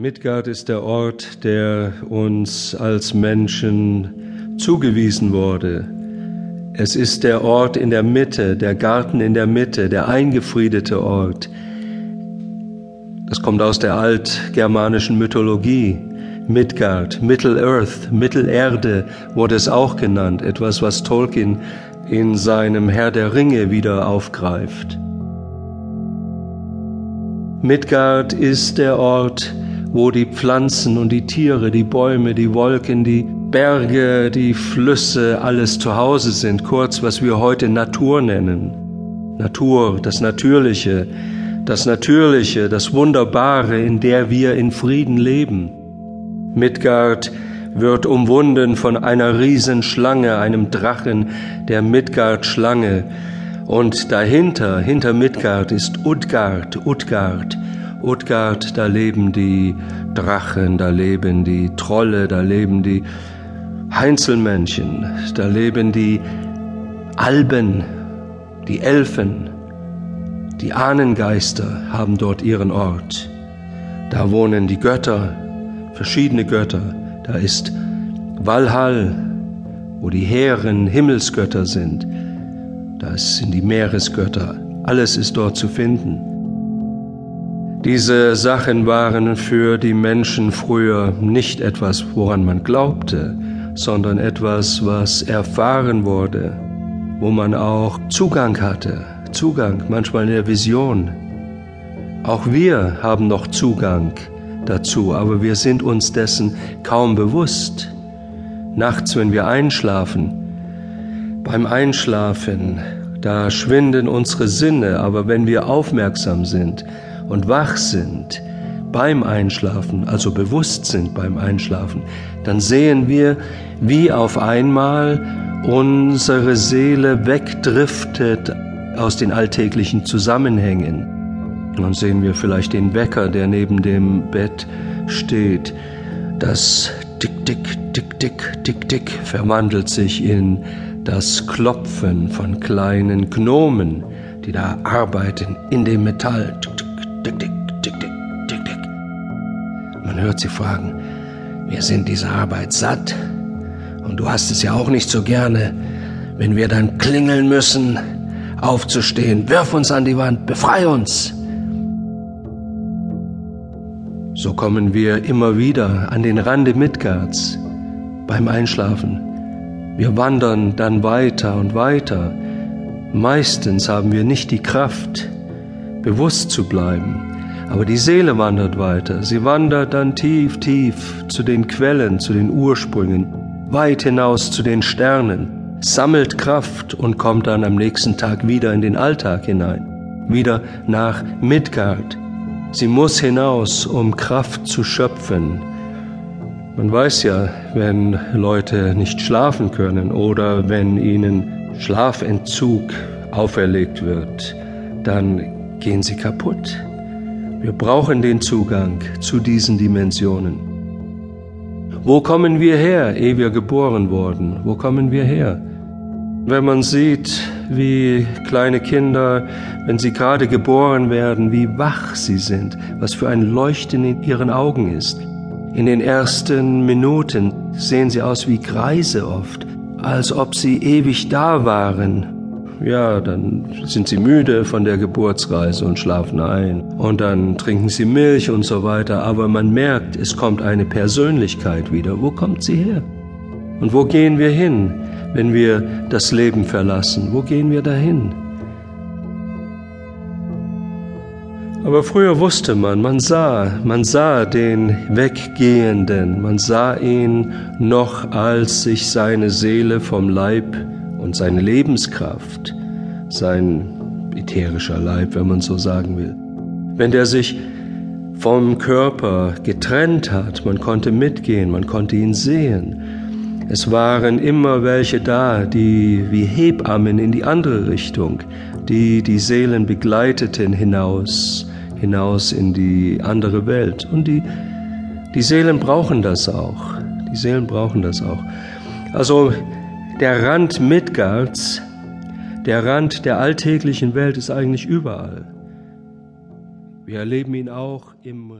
Midgard ist der Ort, der uns als Menschen zugewiesen wurde. Es ist der Ort in der Mitte, der Garten in der Mitte, der eingefriedete Ort. Das kommt aus der altgermanischen Mythologie. Midgard, Middle-earth, Mittelerde wurde es auch genannt, etwas, was Tolkien in seinem Herr der Ringe wieder aufgreift. Midgard ist der Ort, wo die Pflanzen und die Tiere, die Bäume, die Wolken, die Berge, die Flüsse alles zu Hause sind, kurz was wir heute Natur nennen. Natur, das Natürliche, das Natürliche, das Wunderbare, in der wir in Frieden leben. Midgard wird umwunden von einer Riesenschlange, einem Drachen, der Midgard-Schlange. Und dahinter, hinter Midgard ist Utgard, Utgard, Utgard, da leben die Drachen, da leben die Trolle, da leben die Heinzelmännchen, da leben die Alben, die Elfen, die Ahnengeister haben dort ihren Ort. Da wohnen die Götter, verschiedene Götter. Da ist Valhall, wo die hehren Himmelsgötter sind. Da sind die Meeresgötter. Alles ist dort zu finden. Diese Sachen waren für die Menschen früher nicht etwas, woran man glaubte, sondern etwas, was erfahren wurde, wo man auch Zugang hatte, Zugang manchmal in der Vision. Auch wir haben noch Zugang dazu, aber wir sind uns dessen kaum bewusst. Nachts, wenn wir einschlafen, beim Einschlafen, da schwinden unsere Sinne, aber wenn wir aufmerksam sind, und wach sind beim Einschlafen, also bewusst sind beim Einschlafen, dann sehen wir, wie auf einmal unsere Seele wegdriftet aus den alltäglichen Zusammenhängen. Dann sehen wir vielleicht den Wecker, der neben dem Bett steht. Das Tick, Tick, Tick, Tick, Tick, Tick verwandelt sich in das Klopfen von kleinen Gnomen, die da arbeiten in dem Metall. Tick, tick, Tick, tick, tick, tick. Man hört sie fragen, wir sind diese Arbeit satt. Und du hast es ja auch nicht so gerne, wenn wir dann klingeln müssen, aufzustehen. Wirf uns an die Wand, befrei uns. So kommen wir immer wieder an den Rande Midgards beim Einschlafen. Wir wandern dann weiter und weiter. Meistens haben wir nicht die Kraft, bewusst zu bleiben. Aber die Seele wandert weiter. Sie wandert dann tief, tief zu den Quellen, zu den Ursprüngen, weit hinaus zu den Sternen, sammelt Kraft und kommt dann am nächsten Tag wieder in den Alltag hinein, wieder nach Midgard. Sie muss hinaus, um Kraft zu schöpfen. Man weiß ja, wenn Leute nicht schlafen können oder wenn ihnen Schlafentzug auferlegt wird, dann gehen sie kaputt. Wir brauchen den Zugang zu diesen Dimensionen. Wo kommen wir her, ehe wir geboren wurden? Wo kommen wir her? Wenn man sieht, wie kleine Kinder, wenn sie gerade geboren werden, wie wach sie sind, was für ein Leuchten in ihren Augen ist. In den ersten Minuten sehen sie aus wie Greise oft, als ob sie ewig da waren, ja, dann sind sie müde von der Geburtsreise und schlafen ein. Und dann trinken sie Milch und so weiter. Aber man merkt, es kommt eine Persönlichkeit wieder. Wo kommt sie her? Und wo gehen wir hin, wenn wir das Leben verlassen? Wo gehen wir dahin? Aber früher wusste man, man sah, man sah den Weggehenden, man sah ihn noch, als sich seine Seele vom Leib und seine Lebenskraft, sein ätherischer Leib, wenn man so sagen will. Wenn der sich vom Körper getrennt hat, man konnte mitgehen, man konnte ihn sehen. Es waren immer welche da, die wie Hebammen in die andere Richtung, die die Seelen begleiteten hinaus, hinaus in die andere Welt. Und die, die Seelen brauchen das auch. Die Seelen brauchen das auch. Also der Rand Midgards, der Rand der alltäglichen Welt ist eigentlich überall. Wir erleben ihn auch im